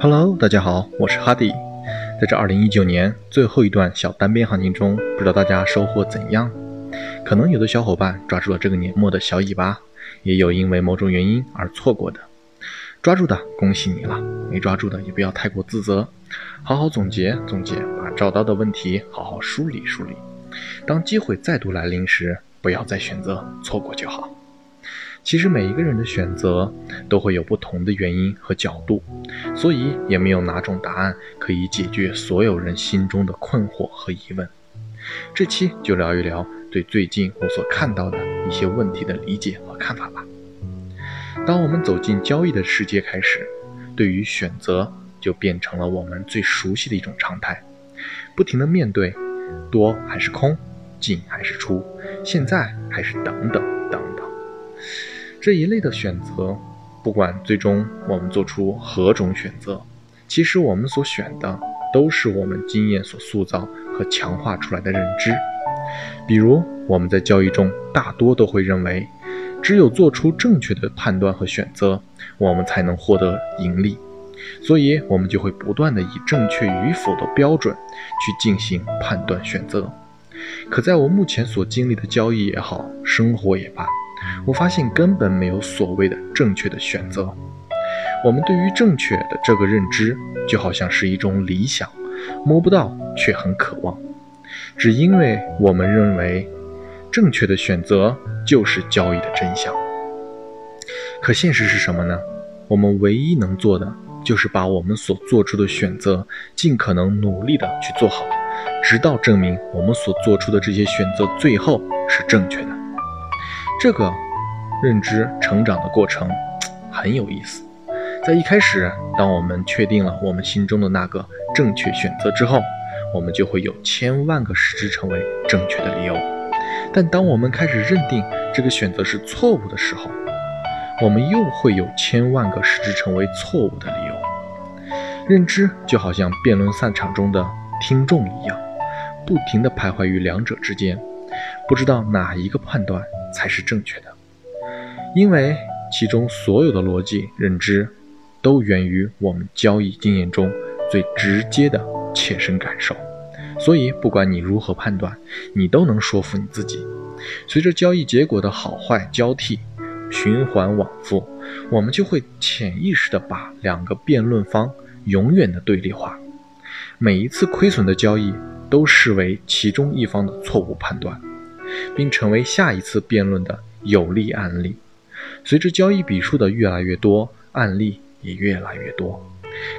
Hello，大家好，我是哈迪。在这2019年最后一段小单边行情中，不知道大家收获怎样？可能有的小伙伴抓住了这个年末的小尾巴，也有因为某种原因而错过的。抓住的，恭喜你了；没抓住的，也不要太过自责，好好总结总结，把找到的问题好好梳理梳理。当机会再度来临时，不要再选择错过就好。其实每一个人的选择都会有不同的原因和角度，所以也没有哪种答案可以解决所有人心中的困惑和疑问。这期就聊一聊对最近我所看到的一些问题的理解和看法吧。当我们走进交易的世界开始，对于选择就变成了我们最熟悉的一种常态，不停的面对多还是空，进还是出，现在还是等等等等。这一类的选择，不管最终我们做出何种选择，其实我们所选的都是我们经验所塑造和强化出来的认知。比如我们在交易中，大多都会认为，只有做出正确的判断和选择，我们才能获得盈利，所以我们就会不断的以正确与否的标准去进行判断选择。可在我目前所经历的交易也好，生活也罢。我发现根本没有所谓的正确的选择。我们对于正确的这个认知，就好像是一种理想，摸不到却很渴望。只因为我们认为正确的选择就是交易的真相。可现实是什么呢？我们唯一能做的就是把我们所做出的选择尽可能努力的去做好，直到证明我们所做出的这些选择最后是正确的。这个认知成长的过程很有意思。在一开始，当我们确定了我们心中的那个正确选择之后，我们就会有千万个使之成为正确的理由。但当我们开始认定这个选择是错误的时候，我们又会有千万个使之成为错误的理由。认知就好像辩论赛场中的听众一样，不停地徘徊于两者之间，不知道哪一个判断。才是正确的，因为其中所有的逻辑认知，都源于我们交易经验中最直接的切身感受，所以不管你如何判断，你都能说服你自己。随着交易结果的好坏交替、循环往复，我们就会潜意识的把两个辩论方永远的对立化，每一次亏损的交易都视为其中一方的错误判断。并成为下一次辩论的有利案例。随着交易笔数的越来越多，案例也越来越多，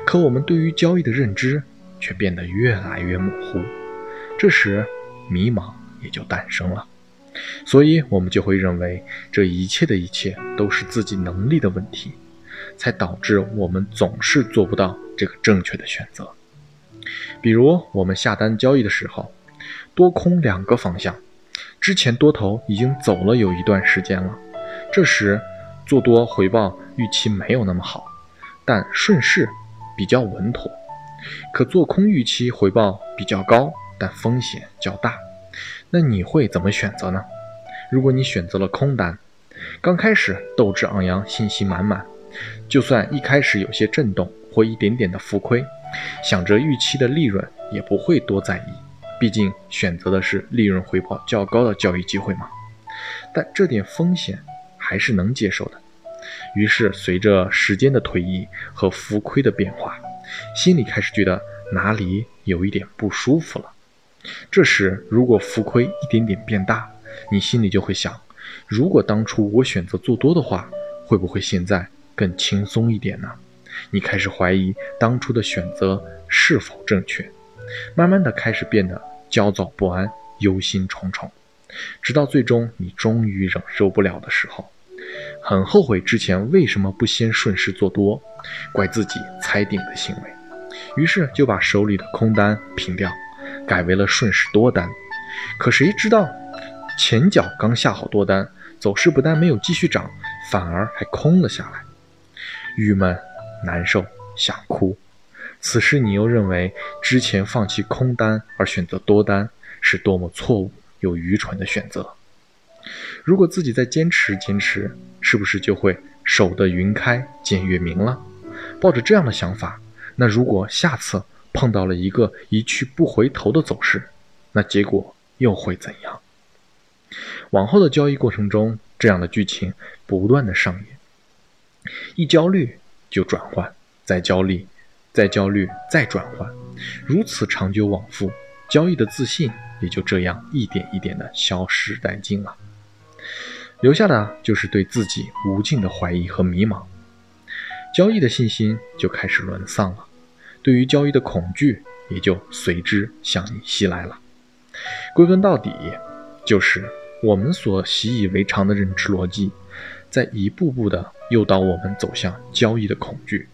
可我们对于交易的认知却变得越来越模糊。这时，迷茫也就诞生了。所以，我们就会认为这一切的一切都是自己能力的问题，才导致我们总是做不到这个正确的选择。比如，我们下单交易的时候，多空两个方向。之前多头已经走了有一段时间了，这时做多回报预期没有那么好，但顺势比较稳妥；可做空预期回报比较高，但风险较大。那你会怎么选择呢？如果你选择了空单，刚开始斗志昂扬，信心满满，就算一开始有些震动或一点点的浮亏，想着预期的利润也不会多在意。毕竟选择的是利润回报较高的交易机会嘛，但这点风险还是能接受的。于是随着时间的推移和浮亏的变化，心里开始觉得哪里有一点不舒服了。这时如果浮亏一点点变大，你心里就会想：如果当初我选择做多的话，会不会现在更轻松一点呢？你开始怀疑当初的选择是否正确，慢慢的开始变得。焦躁不安，忧心忡忡，直到最终你终于忍受不了的时候，很后悔之前为什么不先顺势做多，怪自己猜顶的行为，于是就把手里的空单平掉，改为了顺势多单。可谁知道，前脚刚下好多单，走势不但没有继续涨，反而还空了下来，郁闷、难受、想哭。此时你又认为之前放弃空单而选择多单是多么错误又愚蠢的选择？如果自己再坚持坚持，是不是就会守得云开见月明了？抱着这样的想法，那如果下次碰到了一个一去不回头的走势，那结果又会怎样？往后的交易过程中，这样的剧情不断的上演，一焦虑就转换，再焦虑，再焦虑，再转换，如此长久往复，交易的自信也就这样一点一点的消失殆尽了，留下的就是对自己无尽的怀疑和迷茫，交易的信心就开始沦丧了，对于交易的恐惧也就随之向你袭来了，归根到底就是。我们所习以为常的认知逻辑，在一步步的诱导我们走向交易的恐惧。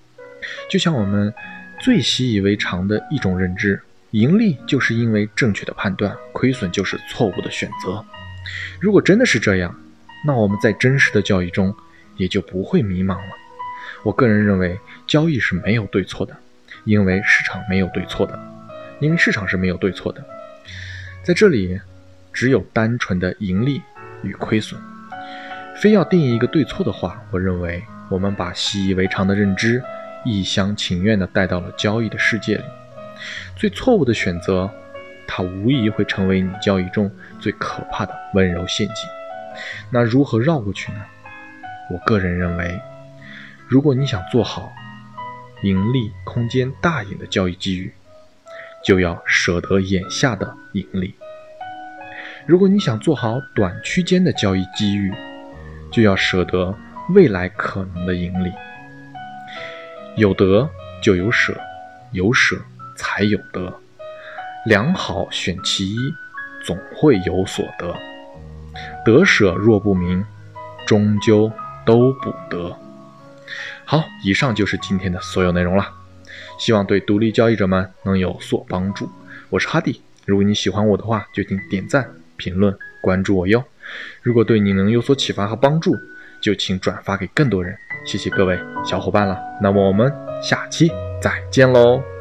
就像我们最习以为常的一种认知：盈利就是因为正确的判断，亏损就是错误的选择。如果真的是这样，那我们在真实的交易中也就不会迷茫了。我个人认为，交易是没有对错的，因为市场没有对错的，因为市场是没有对错的。在这里。只有单纯的盈利与亏损，非要定义一个对错的话，我认为我们把习以为常的认知一厢情愿地带到了交易的世界里。最错误的选择，它无疑会成为你交易中最可怕的温柔陷阱。那如何绕过去呢？我个人认为，如果你想做好盈利空间大一点的交易机遇，就要舍得眼下的盈利。如果你想做好短区间的交易机遇，就要舍得未来可能的盈利。有得就有舍，有舍才有得。良好选其一，总会有所得。得舍若不明，终究都不得。好，以上就是今天的所有内容了，希望对独立交易者们能有所帮助。我是哈迪，如果你喜欢我的话，就请点赞。评论关注我哟！如果对你能有所启发和帮助，就请转发给更多人。谢谢各位小伙伴了，那么我们下期再见喽！